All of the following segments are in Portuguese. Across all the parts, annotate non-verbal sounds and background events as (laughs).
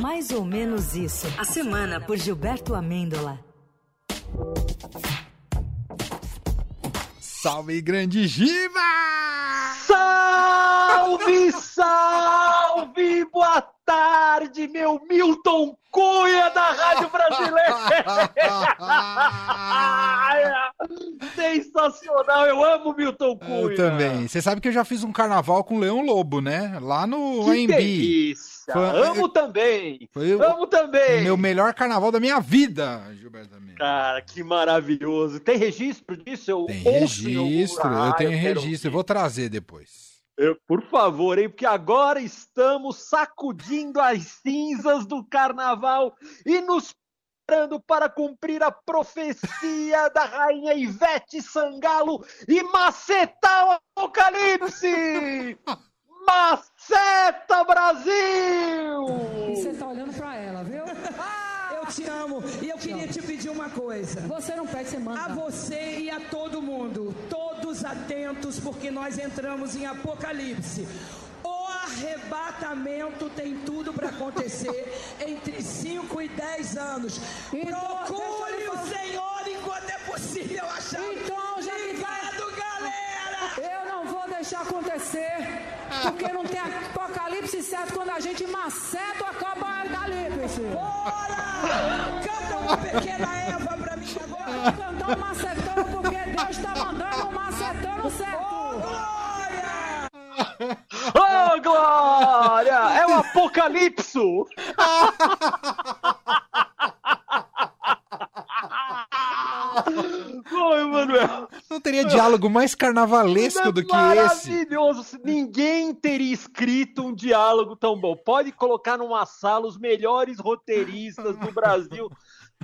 Mais ou menos isso. A semana por Gilberto Amêndola. Salve, grande Giba! Salve, salve! Boa tarde, meu Milton Cunha da Rádio Brasileira! (laughs) Sensacional, eu amo Milton Cunha! Eu também. Você sabe que eu já fiz um carnaval com o Leão Lobo, né? Lá no Que AMB. Foi- Amo também! Foi Amo também! meu melhor carnaval da minha vida, Gilberto Amêndola. Cara, que maravilhoso! Tem registro disso? Eu Tem registro, eu Ah, tenho registro, eu vou trazer depois. Eu- por favor, hein? Porque agora estamos sacudindo as cinzas do carnaval e nos preparando para cumprir a profecia da rainha Ivete Sangalo e macetar o apocalipse! Maceta Brasil! Você tá olhando pra ela, viu? Eu te amo e eu queria te pedir uma coisa. Você não pede, você A manda. você e a todo mundo, atentos, porque nós entramos em Apocalipse. O arrebatamento tem tudo para acontecer (laughs) entre 5 e 10 anos. Então, Procure o Senhor enquanto é possível achar. Então, já Ligado, galera! Eu não vou deixar acontecer, porque não tem apocalipse certo quando a gente maceta o apocalipse. Bora! Canta uma pequena Eva pra mim agora. Cantar um porque Deus tá mandando um Ô, certo. glória! Ô, Glória! É o apocalipso! Oi, Manuel! Não teria diálogo mais carnavalesco do que esse. Maravilhoso! Ninguém teria escrito um diálogo tão bom. Pode colocar numa sala os melhores roteiristas do Brasil.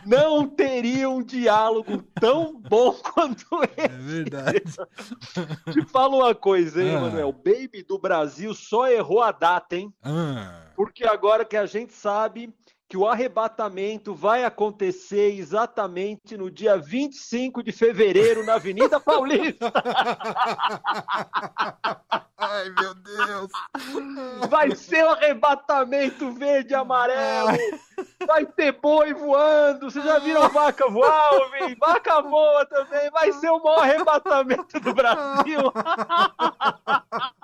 Não teriam um diálogo tão bom (laughs) quanto É esse. verdade. Te falo uma coisa, hein, Ah. Manuel? Baby do Brasil só errou a data, hein? Ah, Porque agora que a gente sabe que o arrebatamento vai acontecer exatamente no dia 25 de fevereiro na Avenida (laughs) Paulista. Ai, meu Deus. Vai ser o arrebatamento verde e amarelo. Vai ter boi voando. Vocês já viram vaca voar, ouvi? Vaca voa também. Vai ser o maior arrebatamento do Brasil. (laughs)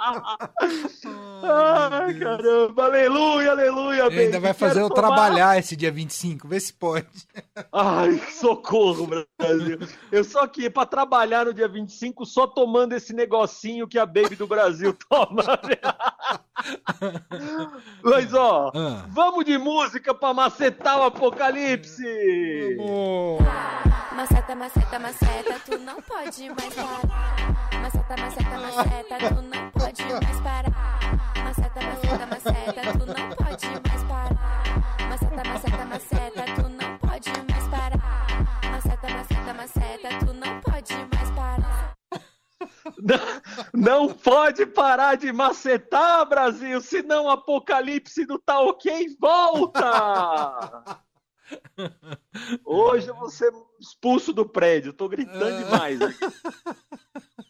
Ai, caramba. Aleluia, aleluia. Ele ainda vai fazer eu tomar- trabalhar esse dia 25, vê se pode. Ai, socorro, Brasil. Eu só que para trabalhar no dia 25 só tomando esse negocinho que a Baby do Brasil (laughs) toma. Mas ó, Ah. vamos de música para macetar o apocalipse. Oh. Maceta, maceta, maceta, tu não pode mais parar. Maceta, maceta, maceta, tu não pode mais parar. Maceta, maceta, maceta, tu não pode mais parar. Maceta, maceta, maceta, tu não pode mais parar. Maceta, maceta, maceta, tu não pode mais parar. Não, não pode parar de macetar, Brasil, senão o apocalipse do tá ok volta. (laughs) Hoje eu vou ser expulso do prédio, tô gritando demais. aqui. (laughs)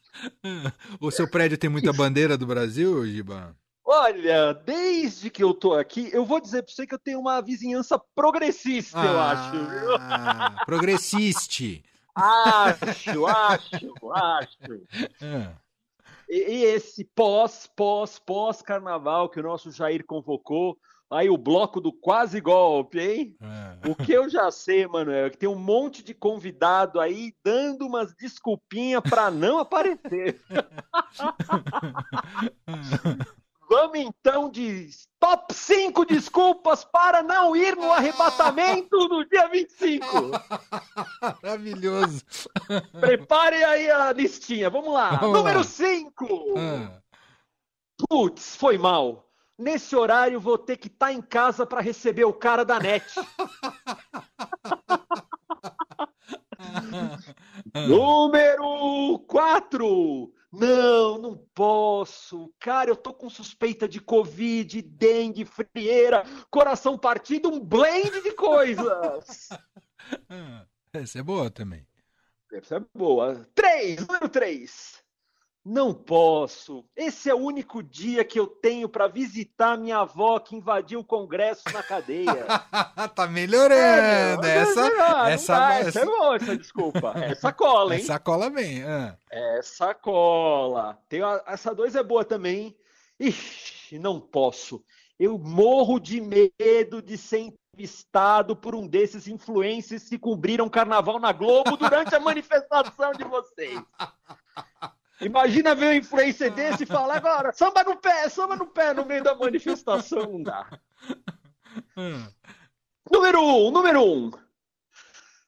O seu prédio tem muita bandeira do Brasil, Giba? Olha, desde que eu tô aqui, eu vou dizer pra você que eu tenho uma vizinhança progressista, eu acho. viu? Ah, (laughs) Progressiste. Acho, acho, acho. Ah, (laughs) E, e esse pós, pós, pós carnaval que o nosso Jair convocou, aí o bloco do quase golpe, hein? ah. O que eu já sei, Manuel, é que tem um monte de convidado aí dando umas desculpinhas pra não aparecer. (laughs) Vamos então de top 5 desculpas para não ir no arrebatamento no dia 25. Maravilhoso. Preparem aí a listinha, vamos lá. Vamos Número lá. 5. Ah, Putz, foi mal. Nesse horário vou ter que estar em casa para receber o cara da net. (laughs) Número 4. Não, não posso. Cara, eu tô com suspeita de Covid, dengue, frieira, coração partido, um blend de coisas. (laughs) ah. Essa é boa também. Essa é boa. 3, número 3. Não posso. Esse é o único dia que eu tenho para visitar minha avó que invadiu o Congresso na cadeia. (laughs) tá melhorando. É, essa, essa, dá, essa, essa é boa, essa desculpa. (laughs) Essa cola, hein? essa cola bem. ah. Essa cola. Tem a- essa dois é boa também. hein? Ixi, não posso. Eu morro de medo de ser entrevistado por um desses influencers que cobriram carnaval na Globo durante a (laughs) manifestação de vocês. Imagina ver um influencer desse e falar agora, samba no pé, samba no pé no meio da manifestação, não (laughs) dá. Ah. Número um, número um.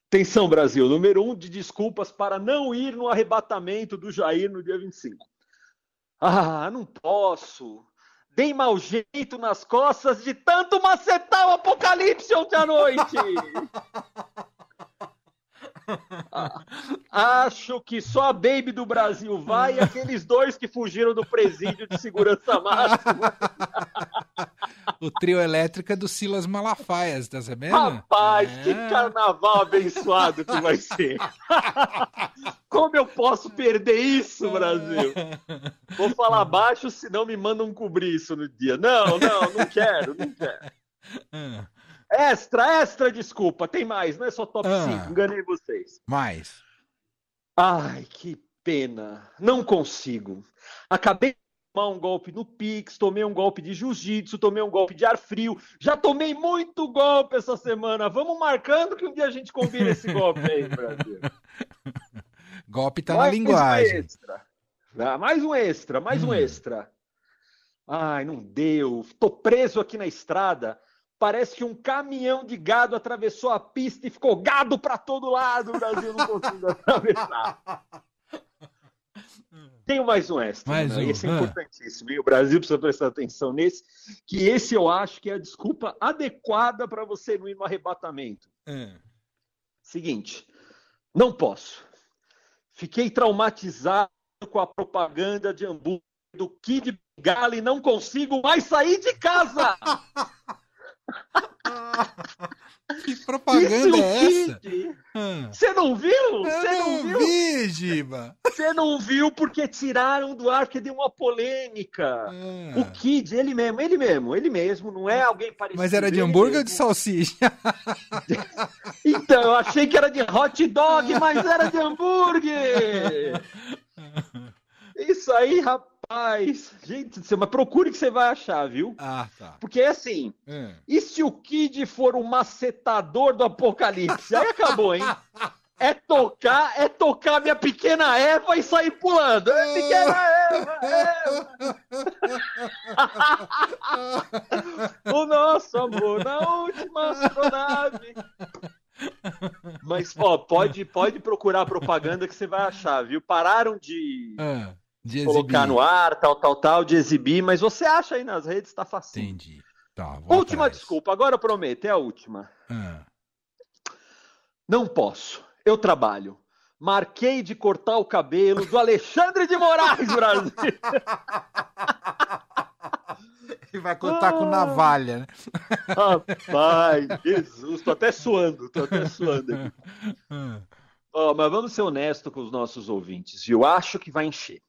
Atenção, Brasil. Número um de desculpas para não ir no arrebatamento do Jair no dia 25. Ah, não posso. Dei mau jeito nas costas de tanto macetar o apocalipse ontem à noite. (laughs) (laughs) Acho que só a Baby do Brasil vai e (laughs) aqueles dois que fugiram do presídio de segurança (laughs) máxima. O trio elétrico é do Silas Malafaias, tá sabendo? Rapaz, que É. carnaval abençoado que vai ser. Como eu posso perder isso, Brasil? Vou falar baixo, senão me mandam cobrir isso no dia. Não, não, não quero, não quero. Ah, Extra, extra, desculpa. Tem mais, não é só top Ah. 5. Enganei vocês. mais. Ai, que pena. Não consigo. Acabei de tomar um golpe no Pix, tomei um golpe de jiu-jitsu, tomei um golpe de ar frio. Já tomei muito golpe essa semana. Vamos marcando que um dia a gente combina esse golpe aí, Brasil. (laughs) Golpe tá na Mais Um linguagem. extra. Ah, mais um extra, mais um Hum. extra. Ai, não deu. Tô preso aqui na estrada. Parece que um caminhão de gado atravessou a pista e ficou gado para todo lado. O Brasil não conseguiu (laughs) atravessar. Tenho mais um extra. Mais né? um, Esse é ah. importantíssimo. E o Brasil precisa prestar atenção nesse, que esse eu acho que é a desculpa adequada para você não ir no arrebatamento. Ah, Seguinte, não posso. Fiquei traumatizado com a propaganda de hambúrguer do Kid Bengala e não consigo mais sair de casa. (laughs) Que Isso propaganda o é essa? Kid. Ah, Você não viu? Você não não viu? vi, Giba. Você não viu porque tiraram do ar, porque deu uma polêmica. O Kid, ele mesmo, ele mesmo, ele mesmo, não é alguém parecido. Mas era de hambúrguer ou de mesmo. salsicha? (laughs) Então, eu achei que era de hot dog, mas era de hambúrguer. (laughs) Isso aí, rapaz. Gente, do céu, mas procure que você vai achar, viu? Ah, tá. Porque é assim, Ah. e se o Kid for o macetador do apocalipse? Aí acabou, hein? (laughs) É tocar, é tocar minha pequena Eva e sair pulando. É pequena Eva, Eva. (laughs) o nosso amor na última astronave. Mas, ó, pode, pode procurar a propaganda que você vai achar, viu? Pararam de Ah, de colocar no ar, tal, tal, tal, de exibir, mas você acha aí nas redes, tá facinho. Entendi. Tá, Última atrás. desculpa, agora eu prometo, é a última. Ah, Não posso, eu trabalho. Marquei de cortar o cabelo do Alexandre de Moraes, Brasil. (laughs) Ele vai contar com navalha, né? Rapaz, Jesus, tô até suando, tô até suando aqui. (laughs) Ah, Ó, mas vamos ser honestos com os nossos ouvintes, viu? Acho que vai encher.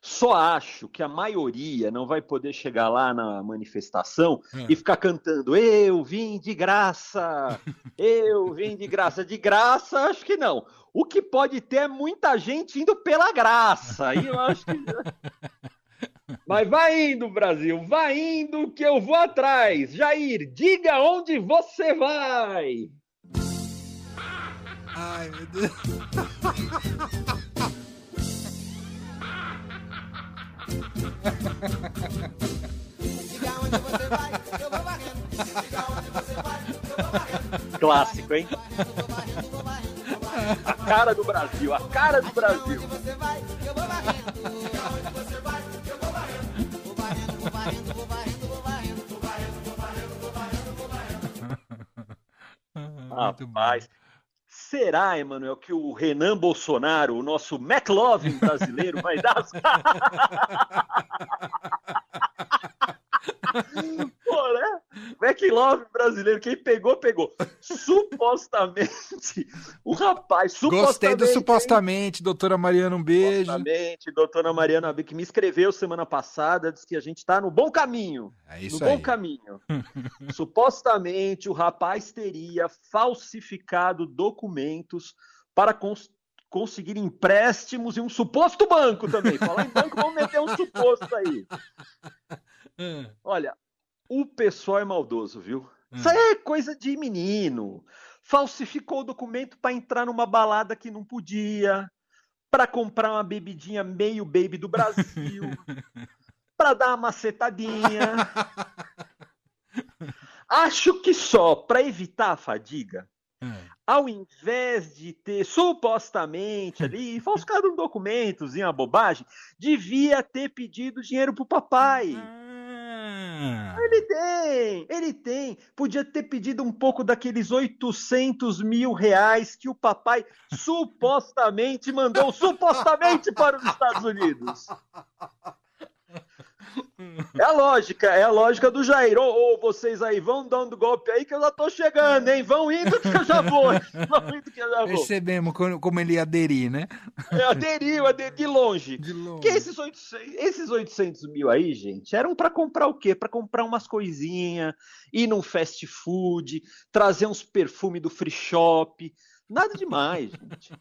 Só acho que a maioria não vai poder chegar lá na manifestação Hum. e ficar cantando Eu vim de graça, eu vim de graça. De graça, acho que não. O que pode ter é muita gente indo pela graça. Aí eu acho que. (laughs) Mas vai indo, Brasil, vai indo que eu vou atrás. Jair, diga onde você vai. Ai, meu Deus. (laughs) Clássico, hein? A cara do Brasil, a cara do Brasil. Muito. Rapaz, será, Emanuel, que o Renan Bolsonaro, o nosso McLovin brasileiro, vai dar (laughs) Pô, né? McLove brasileiro. Quem pegou, pegou. Supostamente, o rapaz. Gostei do hein? supostamente, doutora Mariana, um beijo. Supostamente, doutora Mariana que me escreveu semana passada, disse que a gente está no bom caminho. É isso no aí. bom caminho. (laughs) Supostamente, o rapaz teria falsificado documentos para cons- conseguir empréstimos em um suposto banco também. Falar em banco, vamos meter um suposto aí. Hum, (laughs) Olha, o pessoal é maldoso, viu? hum. Isso aí é coisa de menino. Falsificou o documento para entrar numa balada que não podia, para comprar uma bebidinha meio baby do Brasil, (laughs) para dar uma macetadinha. Acho que só para evitar a fadiga, Hum. ao invés de ter supostamente ali (laughs) falsificado um documentozinho, uma bobagem, devia ter pedido dinheiro pro papai. Ele tem, ele tem. Podia ter pedido um pouco daqueles 800 mil reais que o papai supostamente mandou supostamente para os Estados Unidos. (laughs) É a lógica, é a lógica do Jair. Ô, ô, vocês aí, vão dando golpe aí que eu já tô chegando, hein? Vão indo que eu já vou. (laughs) Vão indo que eu já vou. Percebemos como ele aderir, né? É, aderiu, aderiu de longe. De longe. Que esses 800, esses 800 mil aí, gente, eram para comprar o quê? Para comprar umas coisinhas, ir num fast food, trazer uns perfumes do free shop. Nada demais, gente.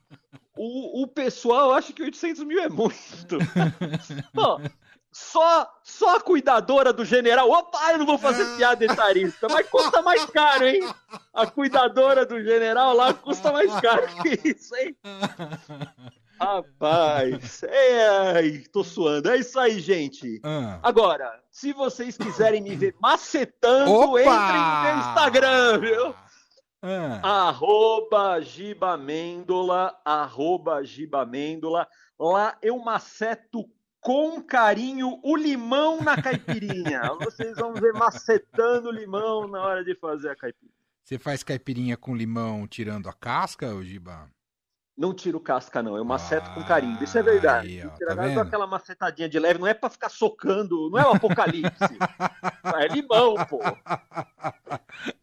O, o pessoal acha que 800 mil é muito. (laughs) Pô, só, só a cuidadora do general. Opa, eu não vou fazer piada etarista, mas custa mais caro, hein? A cuidadora do general lá custa mais caro que isso, hein? Rapaz, é, ai, tô suando. É isso aí, gente. Ah. Agora, se vocês quiserem me ver macetando, Opa! entrem no meu Instagram, viu? Ah. Arroba Gibamêndola, arroba Gibamêndola. Lá eu maceto com carinho o limão na caipirinha. (laughs) Vocês vão ver macetando o limão na hora de fazer a caipirinha. Você faz caipirinha com limão tirando a casca, ô Giba? Não tiro casca, não. Eu maceto com carinho. Isso é verdade. Aí, ó, tá é vendo? aquela macetadinha de leve, não é pra ficar socando, não é o apocalipse. (laughs) é limão, pô.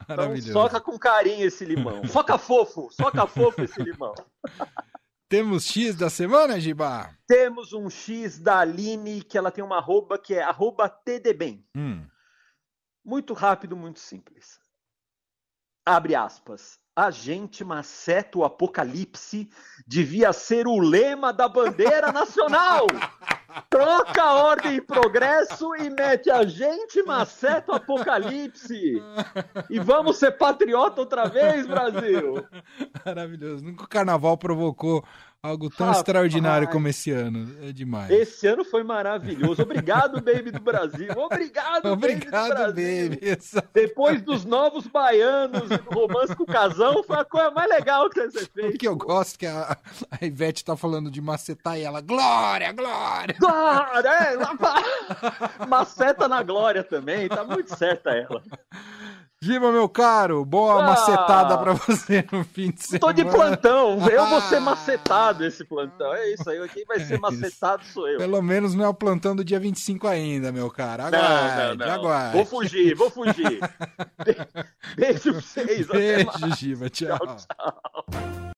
Então soca com carinho esse limão. Soca fofo, soca fofo esse limão. (laughs) Temos X da semana, Giba? Temos um X da Aline, que ela tem uma arroba que é arroba TDBem. Hum. Muito rápido, muito simples. Abre aspas. A gente maceta o apocalipse devia ser o lema da bandeira nacional. (laughs) Troca a ordem e progresso e mete a gente maceta o apocalipse. E vamos ser patriota outra vez, Brasil. Maravilhoso. Nunca o carnaval provocou algo tão Rapaz. extraordinário como esse ano. É demais. Esse ano foi maravilhoso. Obrigado, Baby do Brasil. Obrigado, Obrigado, Baby do Brasil. baby. Depois dos novos baianos e do romance com o casão, foi a coisa mais legal que você fez. O que eu gosto que a, a Ivete tá falando de macetar e ela, glória, glória. Glória! É, Maceta na glória também, tá muito certa ela. Giba, meu caro, boa Ah. macetada pra você no fim de semana. Tô de plantão, eu vou ser macetado esse plantão. É isso aí, quem vai ser É macetado sou eu. Pelo menos não é o plantão do dia 25 ainda, meu cara. Aguarde, não, não. aguarde. Vou fugir, vou fugir. (laughs) Be- Beijo pra vocês. Beijo, Giba. Tchau. Tchau, tchau.